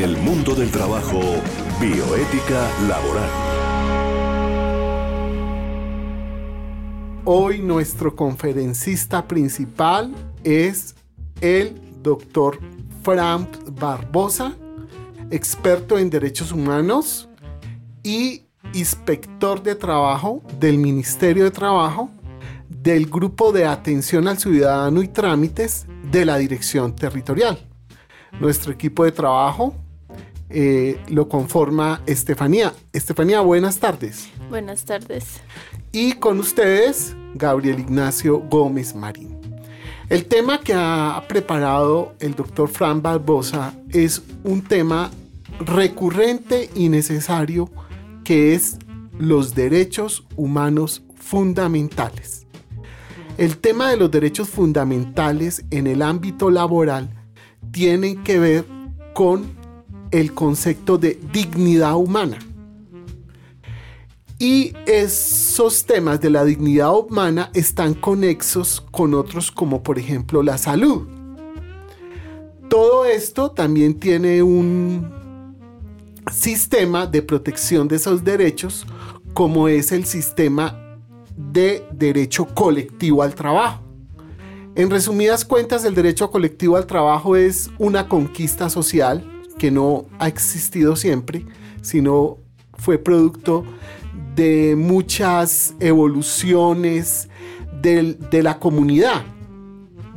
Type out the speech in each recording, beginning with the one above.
El mundo del trabajo, bioética laboral. Hoy nuestro conferencista principal es el doctor Frank Barbosa, experto en derechos humanos y inspector de trabajo del Ministerio de Trabajo, del Grupo de Atención al Ciudadano y Trámites de la Dirección Territorial. Nuestro equipo de trabajo eh, lo conforma Estefanía. Estefanía, buenas tardes. Buenas tardes. Y con ustedes, Gabriel Ignacio Gómez Marín. El tema que ha preparado el doctor Fran Barbosa es un tema recurrente y necesario que es los derechos humanos fundamentales. El tema de los derechos fundamentales en el ámbito laboral tiene que ver con el concepto de dignidad humana. Y esos temas de la dignidad humana están conexos con otros como por ejemplo la salud. Todo esto también tiene un sistema de protección de esos derechos como es el sistema de derecho colectivo al trabajo. En resumidas cuentas, el derecho colectivo al trabajo es una conquista social que no ha existido siempre, sino fue producto de muchas evoluciones de la comunidad.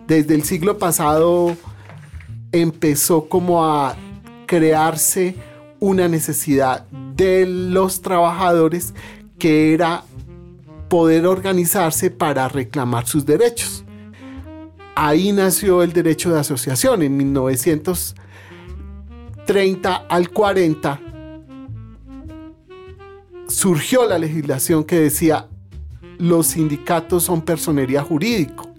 Desde el siglo pasado empezó como a crearse una necesidad de los trabajadores que era poder organizarse para reclamar sus derechos. Ahí nació el derecho de asociación en 1930 al 40. Surgió la legislación que decía los sindicatos son personería jurídico.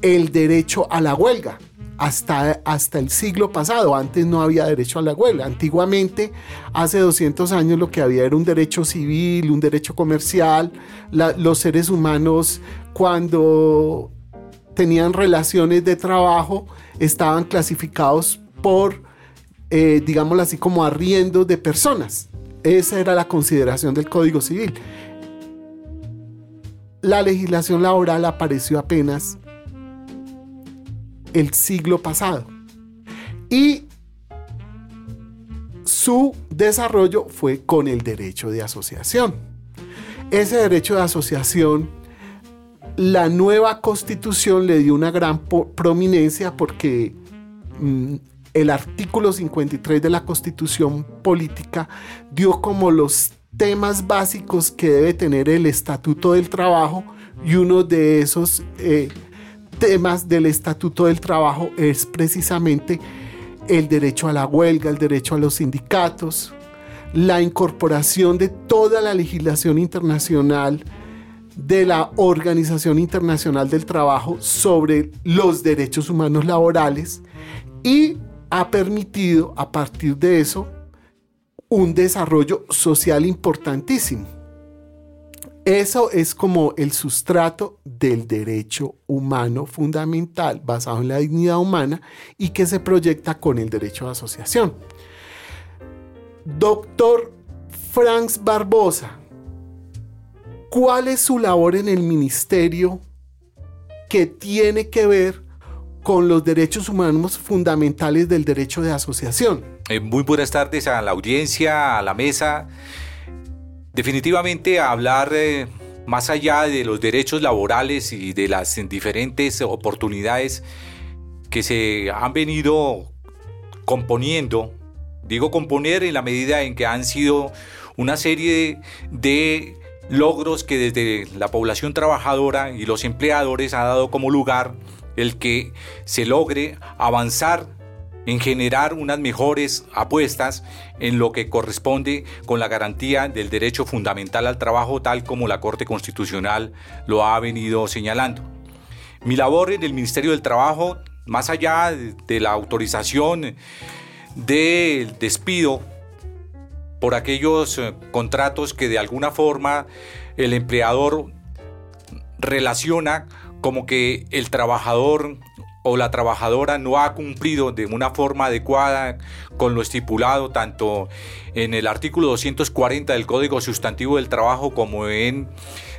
El derecho a la huelga hasta, hasta el siglo pasado. Antes no había derecho a la huelga. Antiguamente, hace 200 años, lo que había era un derecho civil, un derecho comercial. los seres humanos, cuando tenían relaciones de trabajo, estaban clasificados por, eh, digámoslo así, como arriendos de personas. Esa era la consideración del Código Civil. La legislación laboral apareció apenas el siglo pasado. Y su desarrollo fue con el derecho de asociación. Ese derecho de asociación, la nueva constitución le dio una gran prominencia porque mm, el artículo 53 de la constitución política dio como los temas básicos que debe tener el estatuto del trabajo y uno de esos eh, temas del Estatuto del Trabajo es precisamente el derecho a la huelga, el derecho a los sindicatos, la incorporación de toda la legislación internacional de la Organización Internacional del Trabajo sobre los derechos humanos laborales y ha permitido a partir de eso un desarrollo social importantísimo. Eso es como el sustrato del derecho humano fundamental basado en la dignidad humana y que se proyecta con el derecho de asociación. Doctor Franz Barbosa, ¿cuál es su labor en el ministerio que tiene que ver con los derechos humanos fundamentales del derecho de asociación? Eh, muy buenas tardes a la audiencia, a la mesa. Definitivamente hablar eh, más allá de los derechos laborales y de las diferentes oportunidades que se han venido componiendo, digo componer en la medida en que han sido una serie de logros que desde la población trabajadora y los empleadores ha dado como lugar el que se logre avanzar en generar unas mejores apuestas en lo que corresponde con la garantía del derecho fundamental al trabajo tal como la Corte Constitucional lo ha venido señalando. Mi labor en el Ministerio del Trabajo, más allá de la autorización del despido por aquellos eh, contratos que de alguna forma el empleador relaciona como que el trabajador o la trabajadora no ha cumplido de una forma adecuada con lo estipulado tanto en el artículo 240 del Código Sustantivo del Trabajo como en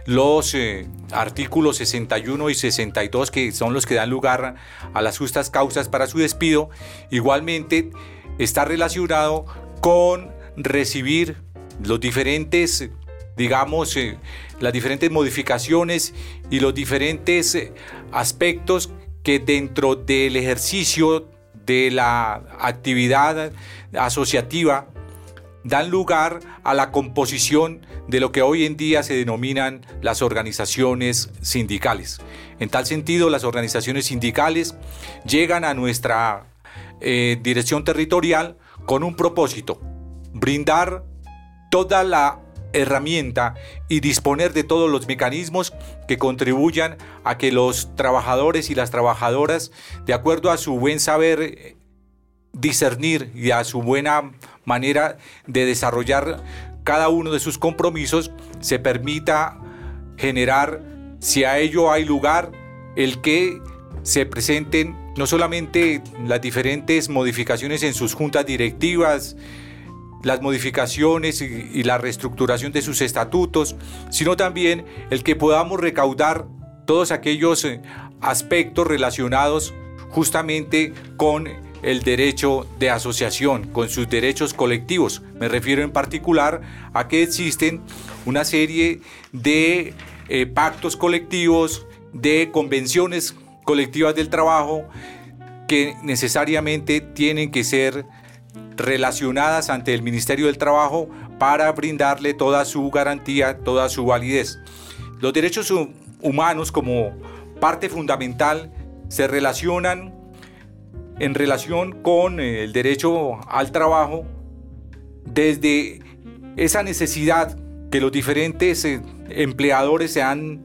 los eh, artículos 61 y 62 que son los que dan lugar a las justas causas para su despido, igualmente está relacionado con recibir los diferentes digamos, eh, las diferentes modificaciones y los diferentes eh, aspectos que dentro del ejercicio de la actividad asociativa dan lugar a la composición de lo que hoy en día se denominan las organizaciones sindicales. En tal sentido, las organizaciones sindicales llegan a nuestra eh, dirección territorial con un propósito, brindar toda la herramienta y disponer de todos los mecanismos que contribuyan a que los trabajadores y las trabajadoras, de acuerdo a su buen saber discernir y a su buena manera de desarrollar cada uno de sus compromisos, se permita generar, si a ello hay lugar, el que se presenten no solamente las diferentes modificaciones en sus juntas directivas, las modificaciones y, la reestructuración de sus estatutos, sino también el que podamos recaudar todos aquellos eh, aspectos relacionados justamente con el derecho de asociación, con sus derechos colectivos. Me refiero en particular a que existen una serie de eh, pactos colectivos, de convenciones colectivas del trabajo que necesariamente tienen que ser relacionadas ante el Ministerio del Trabajo para brindarle toda su garantía, toda su validez. Los derechos humanos como parte fundamental se relacionan en relación con eh, el derecho al trabajo desde esa necesidad que los diferentes eh, empleadores se han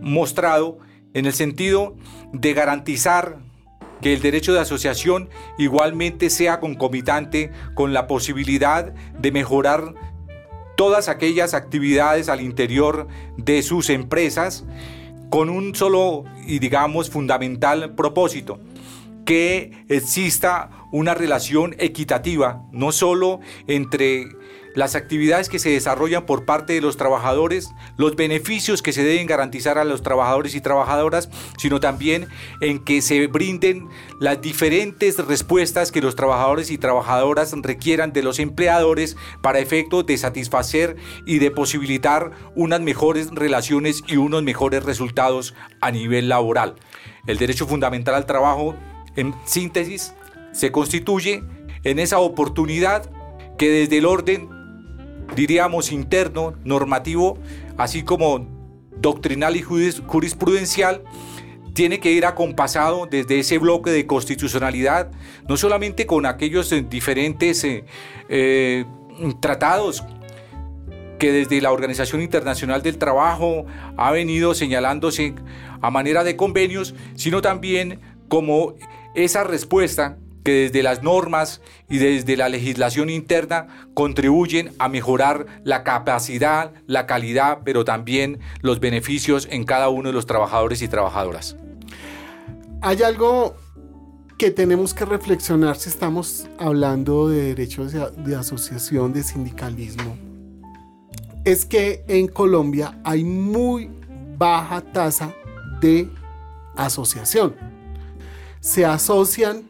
mostrado en el sentido de garantizar que el derecho de asociación igualmente sea concomitante con la posibilidad de mejorar todas aquellas actividades al interior de sus empresas con un solo y digamos fundamental propósito, que exista una relación equitativa, no solo entre las actividades que se desarrollan por parte de los trabajadores, los beneficios que se deben garantizar a los trabajadores y trabajadoras, sino también en que se brinden las diferentes respuestas que los trabajadores y trabajadoras requieran de los empleadores para efecto de satisfacer y de posibilitar unas mejores relaciones y unos mejores resultados a nivel laboral. El derecho fundamental al trabajo, en síntesis, se constituye en esa oportunidad que desde el orden diríamos, interno, normativo, así como doctrinal y jurisprudencial, tiene que ir acompasado desde ese bloque de constitucionalidad, no solamente con aquellos eh, diferentes eh, eh, tratados que desde la Organización Internacional del Trabajo ha venido señalándose a manera de convenios, sino también como esa respuesta desde las normas y desde la legislación interna contribuyen a mejorar la capacidad, la calidad, pero también los beneficios en cada uno de los trabajadores y trabajadoras. Hay algo que tenemos que reflexionar si estamos hablando de derechos de asociación, de sindicalismo. Es que en Colombia hay muy baja tasa de asociación. Se asocian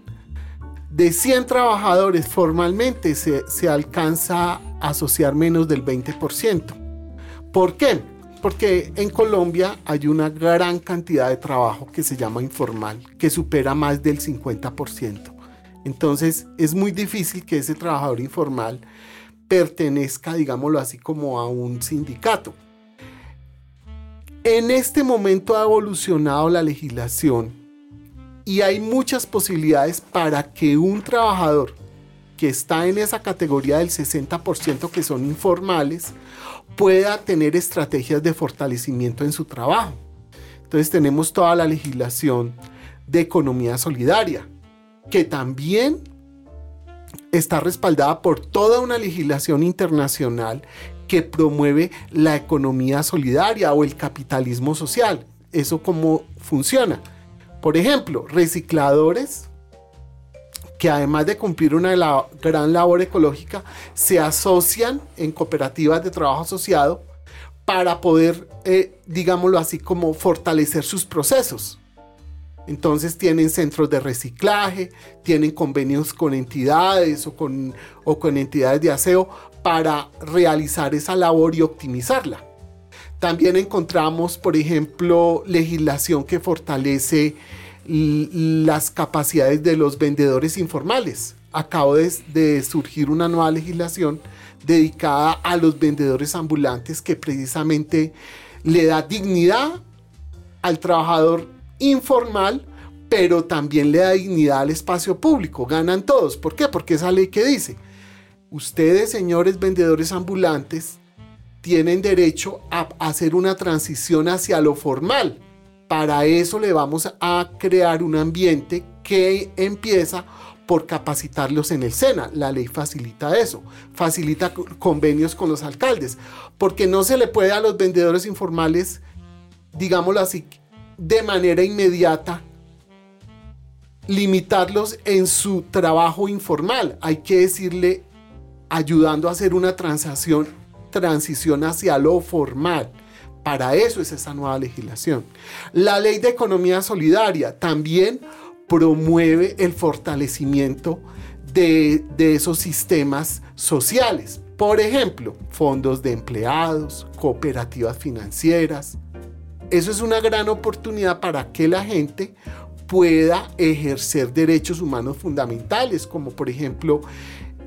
de 100 trabajadores formalmente se, alcanza a asociar menos del 20%. ¿Por qué? Porque en Colombia hay una gran cantidad de trabajo que se llama informal, que supera más del 50%. Entonces es muy difícil que ese trabajador informal pertenezca, digámoslo así, como a un sindicato. En este momento ha evolucionado la legislación y hay muchas posibilidades para que un trabajador que está en esa categoría del 60% que son informales pueda tener estrategias de fortalecimiento en su trabajo. Entonces tenemos toda la legislación de economía solidaria, que también está respaldada por toda una legislación internacional que promueve la economía solidaria o el capitalismo social. ¿Eso cómo funciona? Por ejemplo, recicladores que además de cumplir una gran labor ecológica, se asocian en cooperativas de trabajo asociado para poder, eh, digámoslo así, como fortalecer sus procesos. Entonces tienen centros de reciclaje, tienen convenios con entidades o con, o con entidades de aseo para realizar esa labor y optimizarla. También encontramos, por ejemplo, legislación que fortalece las capacidades de los vendedores informales. Acabo de, surgir una nueva legislación dedicada a los vendedores ambulantes que precisamente le da dignidad al trabajador informal, pero también le da dignidad al espacio público. Ganan todos. ¿Por qué? Porque esa ley que dice, ustedes señores vendedores ambulantes tienen derecho a hacer una transición hacia lo formal. Para eso le vamos a crear un ambiente que empieza por capacitarlos en el SENA. La ley facilita eso, facilita convenios con los alcaldes, porque no se le puede a los vendedores informales, digámoslo así, de manera inmediata limitarlos en su trabajo informal. Hay que decirle, ayudando a hacer una transacción, transición hacia lo formal. Para eso es esa nueva legislación. La ley de economía solidaria también promueve el fortalecimiento de, esos sistemas sociales. Por ejemplo, fondos de empleados, cooperativas financieras. Eso es una gran oportunidad para que la gente pueda ejercer derechos humanos fundamentales, como por ejemplo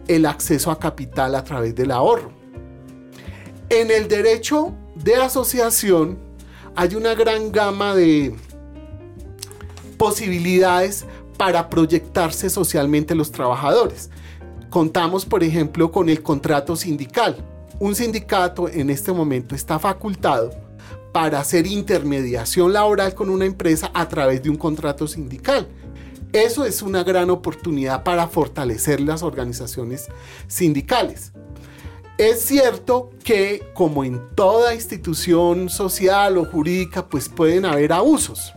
el acceso a capital a través del ahorro. En el derecho de asociación hay una gran gama de, posibilidades para proyectarse socialmente los trabajadores. Contamos, por ejemplo, con el contrato sindical. Un sindicato en este momento está facultado para hacer intermediación laboral con una empresa a través de un contrato sindical. Eso es una gran oportunidad para fortalecer las organizaciones sindicales. Es cierto que como en toda institución social o jurídica, pues pueden haber abusos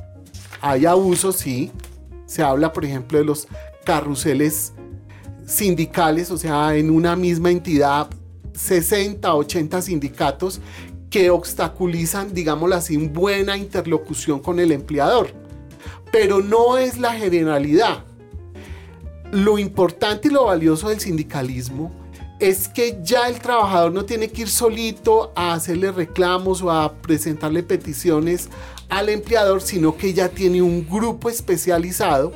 hay abusos, sí. Se habla, por ejemplo, de los carruseles sindicales, o sea, en una misma entidad, 60, 80 sindicatos que obstaculizan, digámoslo así, buena interlocución con el empleador. Pero no es la generalidad. Lo importante y lo valioso del sindicalismo es que ya el trabajador no tiene que ir solito a hacerle reclamos o a presentarle peticiones al empleador, sino que ya tiene un grupo especializado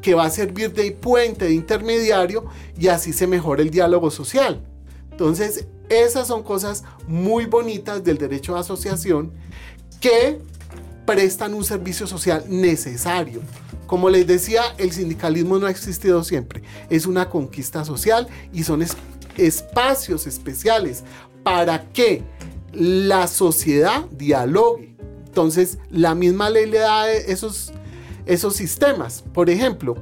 que va a servir de puente, de intermediario, y así se mejora el diálogo social. Entonces, esas son cosas muy bonitas del derecho de asociación que prestan un servicio social necesario. Como les decía, el sindicalismo no ha existido siempre. Es una conquista social y son espacios especiales para que la sociedad dialogue entonces, la misma ley le da esos, esos sistemas. Por ejemplo,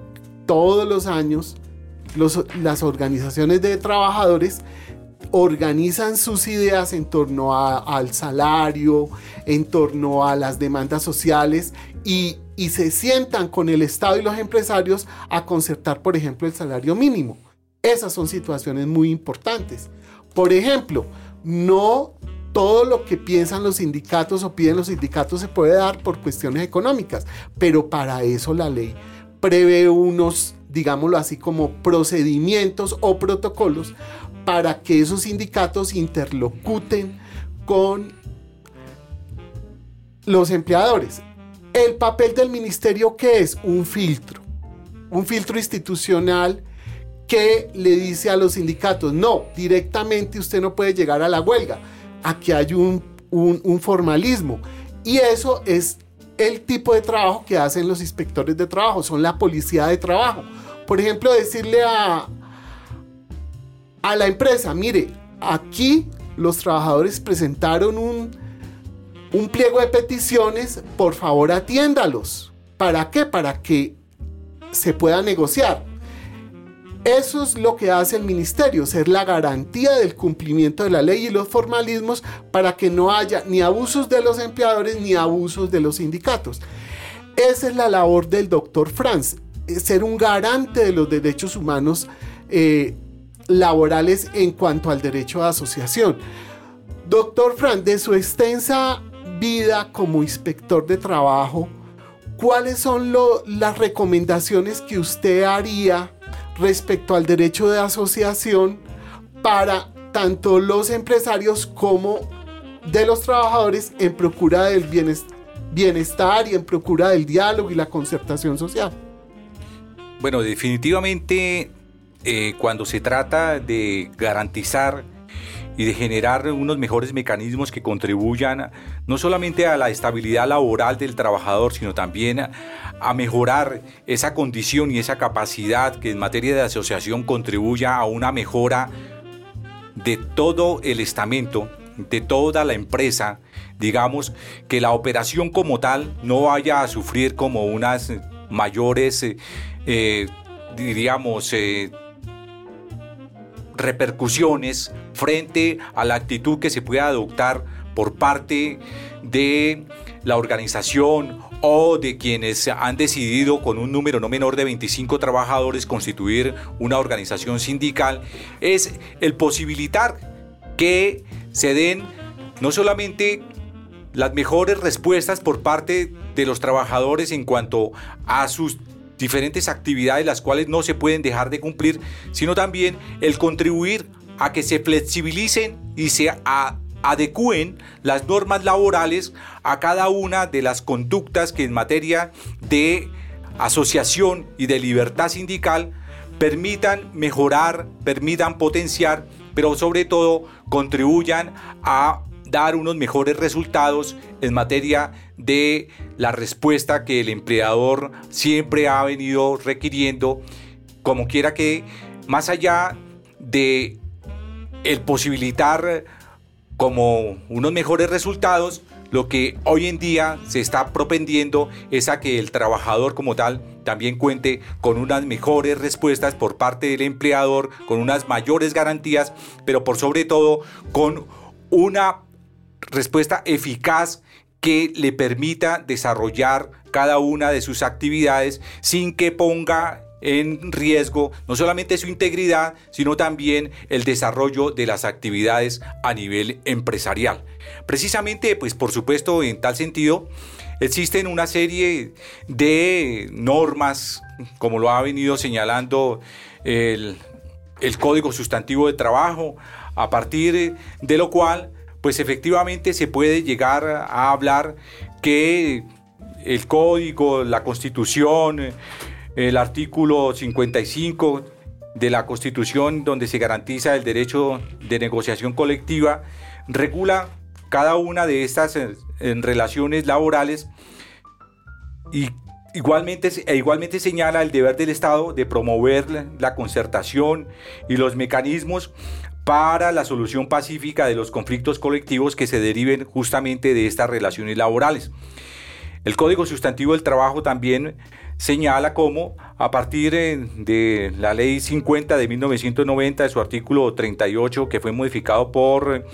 todos los años las organizaciones de trabajadores organizan sus ideas en torno al salario, en torno a las demandas sociales y, y se sientan con el Estado y los empresarios a concertar, por ejemplo, el salario mínimo. Esas son situaciones muy importantes. Por ejemplo, no todo lo que piensan los sindicatos o piden los sindicatos se puede dar por cuestiones económicas, pero para eso la ley prevé unos, digámoslo así, como procedimientos o protocolos para que esos sindicatos interlocuten con los empleadores. El papel del ministerio, ¿qué es? Un filtro. Un filtro institucional que le dice a los sindicatos, no, directamente usted no puede llegar a la huelga aquí hay un, formalismo. Y eso es el tipo de trabajo que hacen los inspectores de trabajo, son la policía de trabajo. Por ejemplo, decirle a, a la empresa, mire, aquí los trabajadores presentaron un, un pliego de peticiones, por favor atiéndalos. ¿Para qué? Para que se pueda negociar. Eso es lo que hace el ministerio, ser la garantía del cumplimiento de la ley y los formalismos para que no haya ni abusos de los empleadores ni abusos de los sindicatos. Esa es la labor del doctor Franz, ser un garante de los derechos humanos eh, laborales en cuanto al derecho de asociación. Doctor Franz, de su extensa vida como inspector de trabajo, ¿cuáles son las recomendaciones que usted haría respecto al derecho de asociación para tanto los empresarios como de los trabajadores en procura del bienestar y en procura del diálogo y la concertación social? Bueno, definitivamente eh, cuando se trata de garantizar y de generar unos mejores mecanismos que contribuyan no solamente a la estabilidad laboral del trabajador, sino también a, mejorar esa condición y esa capacidad que en materia de asociación contribuya a una mejora de todo el estamento, de toda la empresa, digamos, que la operación como tal no vaya a sufrir como unas mayores, eh, eh, diríamos, repercusiones frente a la actitud que se pueda adoptar por parte de la organización o de quienes han decidido con un número no menor de 25 trabajadores constituir una organización sindical, es el posibilitar que se den no solamente las mejores respuestas por parte de los trabajadores en cuanto a sus diferentes actividades las cuales no se pueden dejar de cumplir, sino también el contribuir a que se flexibilicen y se adecúen las normas laborales a cada una de las conductas que en materia de asociación y de libertad sindical permitan mejorar, permitan potenciar, pero sobre todo contribuyan a dar unos mejores resultados en materia de la respuesta que el empleador siempre ha venido requiriendo, como quiera que, más allá de el posibilitar como unos mejores resultados, lo que hoy en día se está propendiendo es a que el trabajador como tal también cuente con unas mejores respuestas por parte del empleador, con unas mayores garantías, pero por sobre todo con una respuesta eficaz que le permita desarrollar cada una de sus actividades sin que ponga en riesgo no solamente su integridad, sino también el desarrollo de las actividades a nivel empresarial. Precisamente, pues por supuesto, en tal sentido, existen una serie de normas, como lo ha venido señalando el, el Código Sustantivo de Trabajo, a partir de lo cual pues efectivamente se puede llegar a hablar que el código, la constitución, el artículo 55 de la constitución donde se garantiza el derecho de negociación colectiva, regula cada una de estas eh, relaciones laborales y igualmente, e igualmente señala el deber del Estado de promover la concertación y los mecanismos para la solución pacífica de los conflictos colectivos que se deriven justamente de estas relaciones laborales. El Código Sustantivo del Trabajo también señala cómo a partir de la Ley 50 de 1990, de su artículo 38, que fue modificado por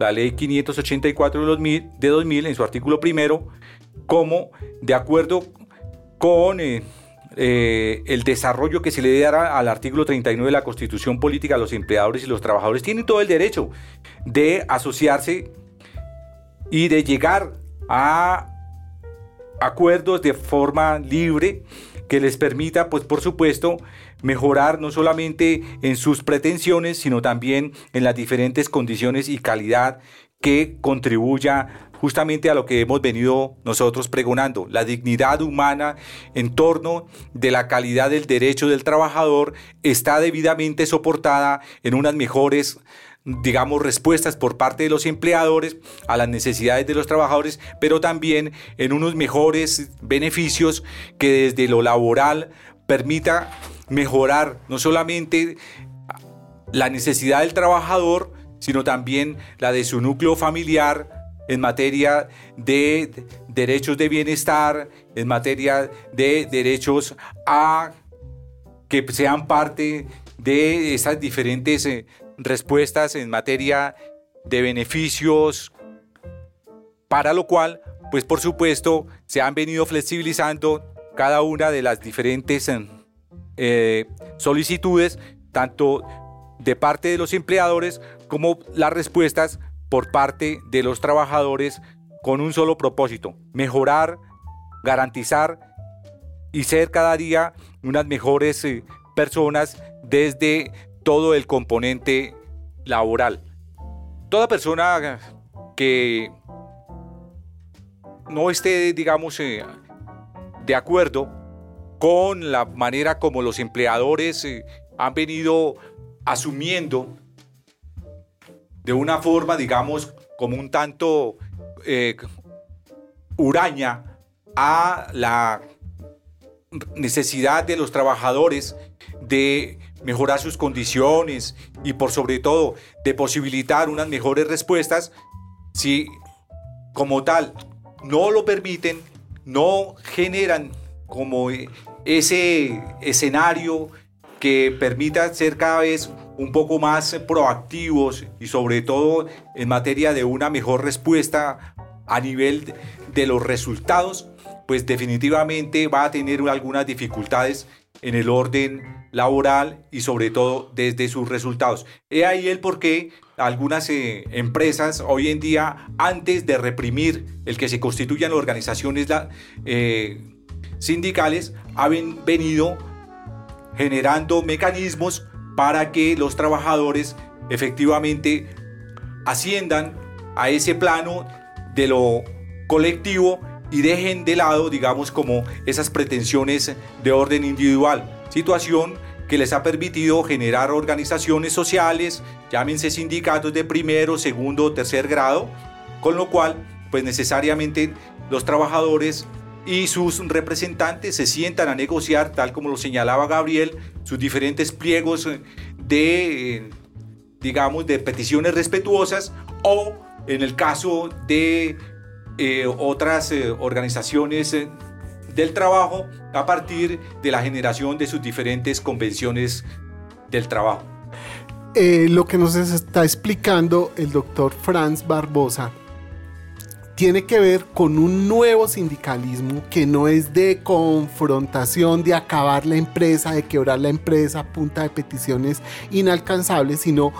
la Ley 584 de 2000, de 2000 en su artículo primero, como de acuerdo con eh, el desarrollo que se le dará al artículo 39 de la Constitución Política los empleadores y los trabajadores tienen todo el derecho de asociarse y de llegar a acuerdos de forma libre que les permita, pues por supuesto, mejorar no solamente en sus pretensiones, sino también en las diferentes condiciones y calidad que contribuya justamente a lo que hemos venido nosotros pregonando, la dignidad humana en torno de la calidad del derecho del trabajador está debidamente soportada en unas mejores digamos, respuestas por parte de los empleadores a las necesidades de los trabajadores, pero también en unos mejores beneficios que desde lo laboral permita mejorar no solamente la necesidad del trabajador, sino también la de su núcleo familiar, en materia de derechos de bienestar, en materia de derechos a que sean parte de esas diferentes eh, respuestas en materia de beneficios, para lo cual pues por supuesto se han venido flexibilizando cada una de las diferentes eh, solicitudes, tanto de parte de los empleadores como las respuestas por parte de los trabajadores con un solo propósito, mejorar, garantizar y ser cada día unas mejores eh, personas desde todo el componente laboral. Toda persona que no esté, digamos, eh, de acuerdo con la manera como los empleadores eh, han venido asumiendo de una forma, digamos, como un tanto eh, uraña a la necesidad de los trabajadores de mejorar sus condiciones y por sobre todo de posibilitar unas mejores respuestas, si como tal no lo permiten, no generan como ese escenario que permita ser cada vez un poco más proactivos y sobre todo en materia de una mejor respuesta a nivel de los resultados, pues definitivamente va a tener algunas dificultades en el orden laboral y sobre todo desde sus resultados. He ahí el por qué algunas eh, empresas hoy en día, antes de reprimir el que se constituyan organizaciones eh, sindicales, han venido generando mecanismos para que los trabajadores efectivamente asciendan a ese plano de lo colectivo y dejen de lado, digamos, como esas pretensiones de orden individual. Situación que les ha permitido generar organizaciones sociales, llámense sindicatos de primero, segundo, tercer grado, con lo cual, pues necesariamente los trabajadores y sus representantes se sientan a negociar, tal como lo señalaba Gabriel, sus diferentes pliegos de, digamos, de peticiones respetuosas o en el caso de eh, otras eh, organizaciones eh, del trabajo a partir de la generación de sus diferentes convenciones del trabajo. lo que nos está explicando el doctor Franz Barbosa tiene que ver con un nuevo sindicalismo que no es de confrontación, de acabar la empresa, de quebrar la empresa punta de peticiones inalcanzables, sino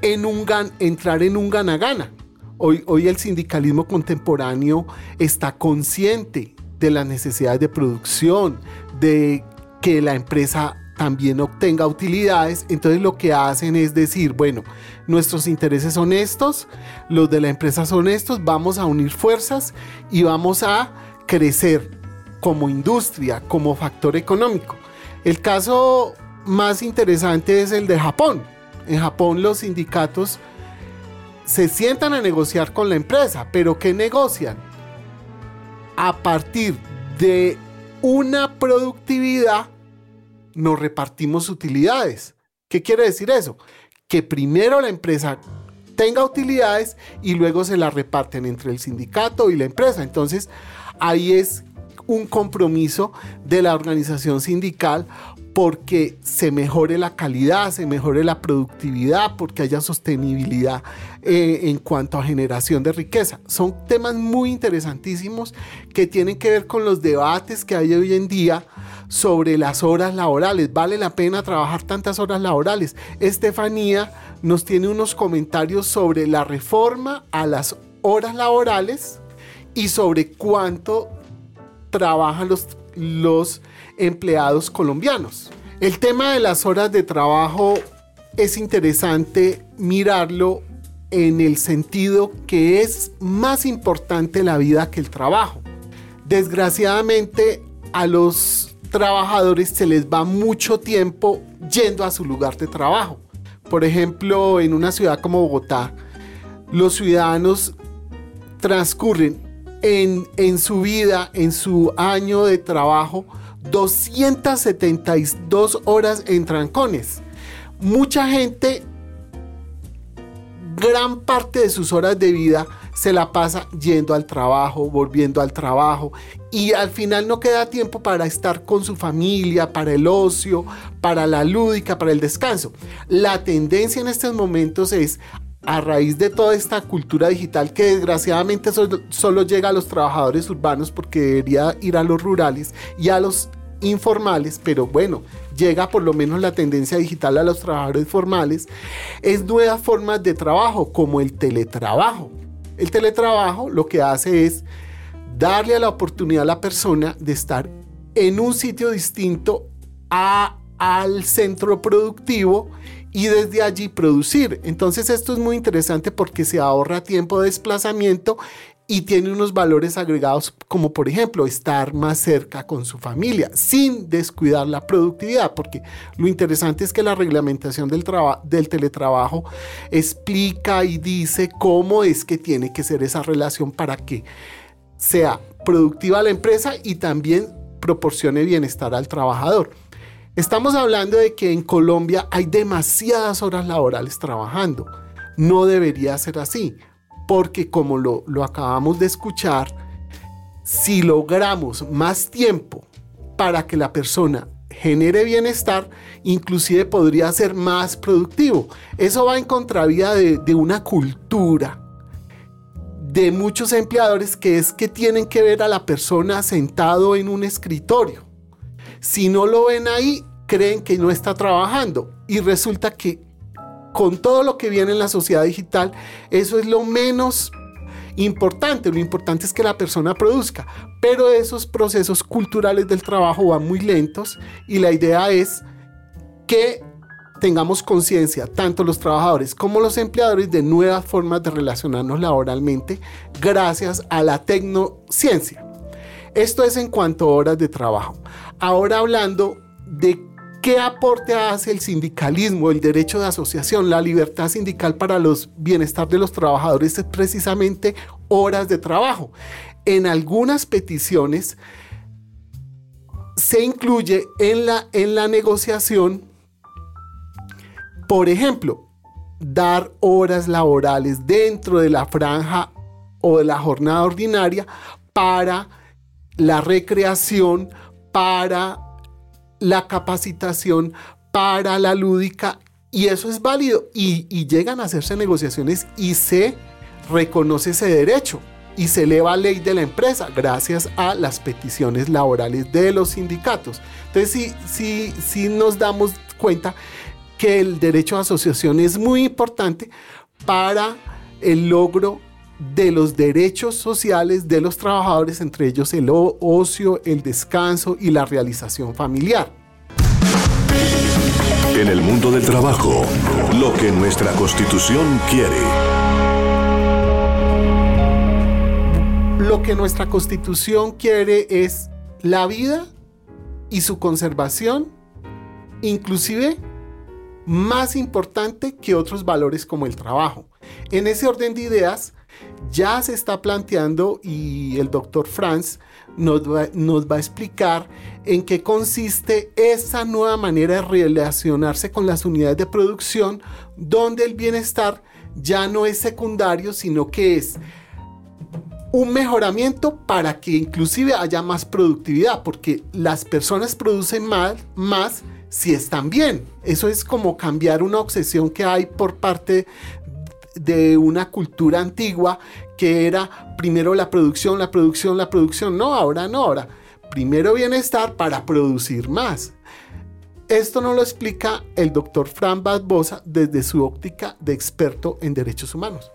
en un entrar en un gana-gana. Hoy, hoy el sindicalismo contemporáneo está consciente de las necesidades de producción, de que la empresa también obtenga utilidades, entonces lo que hacen es decir, bueno, nuestros intereses son estos, los de la empresa son estos, vamos a unir fuerzas y vamos a crecer como industria, como factor económico. El caso más interesante es el de Japón. En Japón los sindicatos se sientan a negociar con la empresa, pero ¿qué negocian? A partir de una productividad nos repartimos utilidades. ¿Qué quiere decir eso? Que primero la empresa tenga utilidades y luego se las reparten entre el sindicato y la empresa. Entonces, ahí es un compromiso de la organización sindical porque se mejore la calidad, se mejore la productividad, porque haya sostenibilidad eh, en cuanto a generación de riqueza. Son temas muy interesantísimos que tienen que ver con los debates que hay hoy en día sobre las horas laborales. ¿Vale la pena trabajar tantas horas laborales? Estefanía nos tiene unos comentarios sobre la reforma a las horas laborales y sobre cuánto trabajan los, los empleados colombianos. El tema de las horas de trabajo es interesante mirarlo en el sentido que es más importante la vida que el trabajo. Desgraciadamente a los trabajadores se les va mucho tiempo yendo a su lugar de trabajo. Por ejemplo, en una ciudad como Bogotá, los ciudadanos transcurren en, en su vida, en su año de trabajo, 272 horas en trancones. Mucha gente, gran parte de sus horas de vida se la pasa yendo al trabajo, volviendo al trabajo y al final no queda tiempo para estar con su familia, para el ocio, para la lúdica, para el descanso. La tendencia en estos momentos es a raíz de toda esta cultura digital que desgraciadamente solo, llega a los trabajadores urbanos porque debería ir a los rurales y a los informales, pero bueno, llega por lo menos la tendencia digital a los trabajadores formales, es nuevas formas de trabajo como el teletrabajo. El teletrabajo lo que hace es darle la oportunidad a la persona de estar en un sitio distinto a, al centro productivo y desde allí producir. Entonces esto es muy interesante porque se ahorra tiempo de desplazamiento y tiene unos valores agregados como por ejemplo estar más cerca con su familia sin descuidar la productividad porque lo interesante es que la reglamentación del, del teletrabajo explica y dice cómo es que tiene que ser esa relación para que sea productiva la empresa y también proporcione bienestar al trabajador. Estamos hablando de que en Colombia hay demasiadas horas laborales trabajando. No debería ser así, porque como lo, acabamos de escuchar, si logramos más tiempo para que la persona genere bienestar, inclusive podría ser más productivo. Eso va en contravía de, de, una cultura de muchos empleadores que es que tienen que ver a la persona sentado en un escritorio. Si no lo ven ahí, creen que no está trabajando y resulta que con todo lo que viene en la sociedad digital, eso es lo menos importante. Lo importante es que la persona produzca, pero esos procesos culturales del trabajo van muy lentos y la idea es que tengamos conciencia, tanto los trabajadores como los empleadores, de nuevas formas de relacionarnos laboralmente gracias a la tecnociencia. Esto es en cuanto a horas de trabajo. Ahora hablando de qué aporte hace el sindicalismo, el derecho de asociación, la libertad sindical para los bienestar de los trabajadores es precisamente horas de trabajo. En algunas peticiones se incluye en la, en la negociación, por ejemplo, dar horas laborales dentro de la franja o de la jornada ordinaria para la recreación, para la capacitación para la lúdica y eso es válido y, llegan a hacerse negociaciones y se reconoce ese derecho y se eleva ley de la empresa gracias a las peticiones laborales de los sindicatos. Entonces sí, sí, sí nos damos cuenta que el derecho a asociación es muy importante para el logro de los derechos sociales de los trabajadores, entre ellos el ocio, el descanso y la realización familiar. En el mundo del trabajo, lo que nuestra constitución quiere. Lo que nuestra constitución quiere es la vida y su conservación, inclusive más importante que otros valores como el trabajo. En ese orden de ideas, ya se está planteando y el doctor Franz nos va, a explicar en qué consiste esa nueva manera de relacionarse con las unidades de producción donde el bienestar ya no es secundario, sino que es un mejoramiento para que inclusive haya más productividad, porque las personas producen más, más si están bien. Eso es como cambiar una obsesión que hay por parte de una cultura antigua que era primero la producción, la producción, la producción. No, ahora no, ahora primero bienestar para producir más. Esto no lo explica el doctor Fran Barbosa desde su óptica de experto en derechos humanos.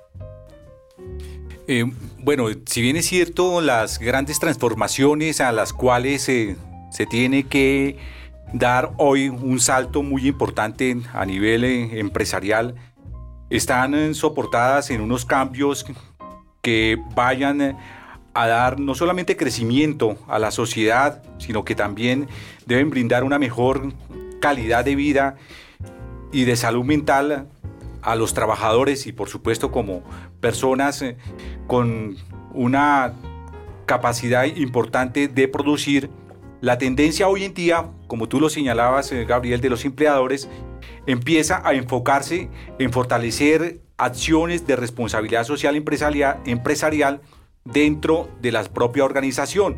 Eh, bueno, si bien es cierto, las grandes transformaciones a las cuales se tiene que dar hoy un salto muy importante a nivel eh, empresarial, están eh, soportadas en unos cambios que vayan eh, a dar no solamente crecimiento a la sociedad, sino que también deben brindar una mejor calidad de vida y de salud mental a los trabajadores y por supuesto como personas eh, con una capacidad importante de producir. La tendencia hoy en día, como tú lo señalabas, Gabriel, de los empleadores, empieza a enfocarse en fortalecer acciones de responsabilidad social empresarial, dentro de la propia organización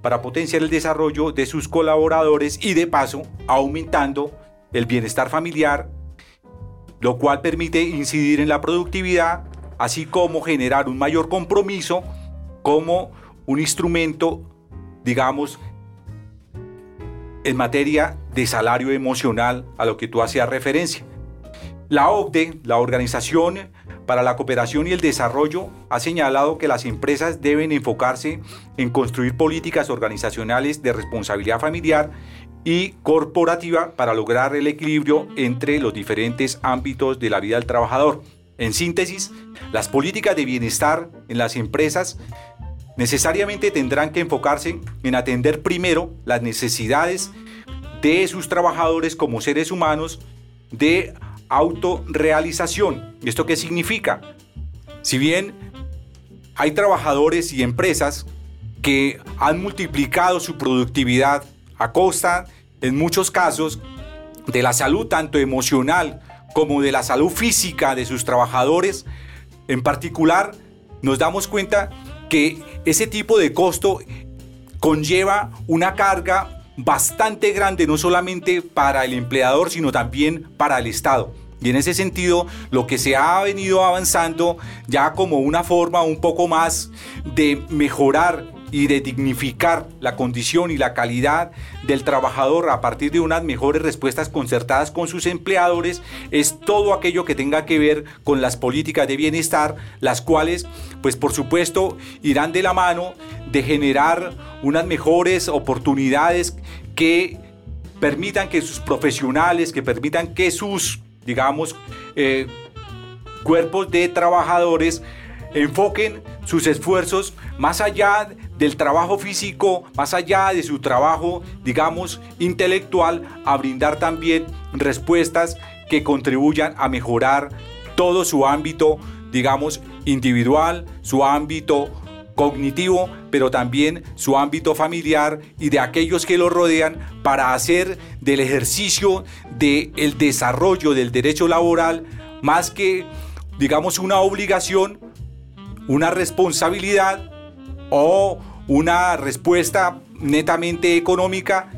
para potenciar el desarrollo de sus colaboradores y de paso aumentando el bienestar familiar lo cual permite incidir en la productividad, así como generar un mayor compromiso como un instrumento, digamos, en materia de salario emocional a lo que tú hacías referencia. La OCDE, la Organización para la Cooperación y el Desarrollo, ha señalado que las empresas deben enfocarse en construir políticas organizacionales de responsabilidad familiar y corporativa para lograr el equilibrio entre los diferentes ámbitos de la vida del trabajador. En síntesis, las políticas de bienestar en las empresas necesariamente tendrán que enfocarse en atender primero las necesidades de sus trabajadores como seres humanos de autorrealización. ¿Esto qué significa? Si bien hay trabajadores y empresas que han multiplicado su productividad a costa, en muchos casos, de la salud tanto emocional como de la salud física de sus trabajadores, en particular, nos damos cuenta que ese tipo de costo conlleva una carga bastante grande, no solamente para el empleador, sino también para el Estado. Y en ese sentido, lo que se ha venido avanzando ya como una forma un poco más de mejorar y de dignificar la condición y la calidad del trabajador a partir de unas mejores respuestas concertadas con sus empleadores es todo aquello que tenga que ver con las políticas de bienestar, las cuales pues por supuesto irán de la mano de generar unas mejores oportunidades que permitan que sus profesionales, que permitan que sus, digamos, eh, cuerpos de trabajadores enfoquen sus esfuerzos más allá del trabajo físico, más allá de su trabajo, digamos, intelectual, a brindar también respuestas que contribuyan a mejorar todo su ámbito, digamos, individual, su ámbito cognitivo, pero también su ámbito familiar y de aquellos que lo rodean para hacer del ejercicio del el desarrollo del derecho laboral más que, digamos, una obligación, una responsabilidad o una respuesta netamente económica,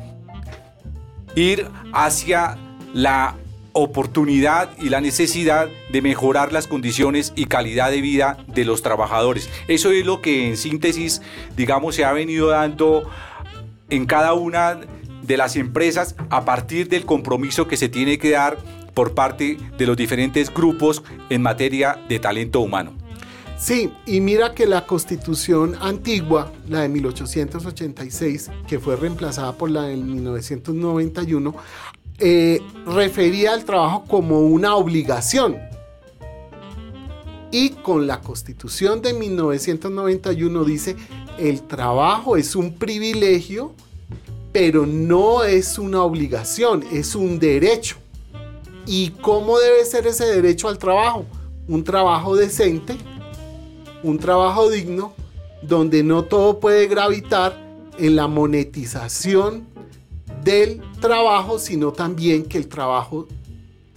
ir hacia la oportunidad y la necesidad de mejorar las condiciones y calidad de vida de los trabajadores. Eso es lo que en síntesis, digamos, se ha venido dando en cada una de las empresas a partir del compromiso que se tiene que dar por parte de los diferentes grupos en materia de talento humano. Sí, y mira que la constitución antigua, la de 1886, que fue reemplazada por la de 1991, eh, refería al trabajo como una obligación. Y con la constitución de 1991 dice, el trabajo es un privilegio, pero no es una obligación, es un derecho. ¿Y cómo debe ser ese derecho al trabajo? Un trabajo decente, un trabajo digno donde no todo puede gravitar en la monetización del trabajo, sino también que el trabajo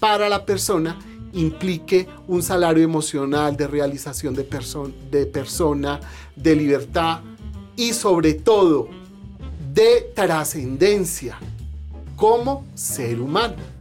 para la persona implique un salario emocional de realización de, persona, de libertad y sobre todo de trascendencia como ser humano.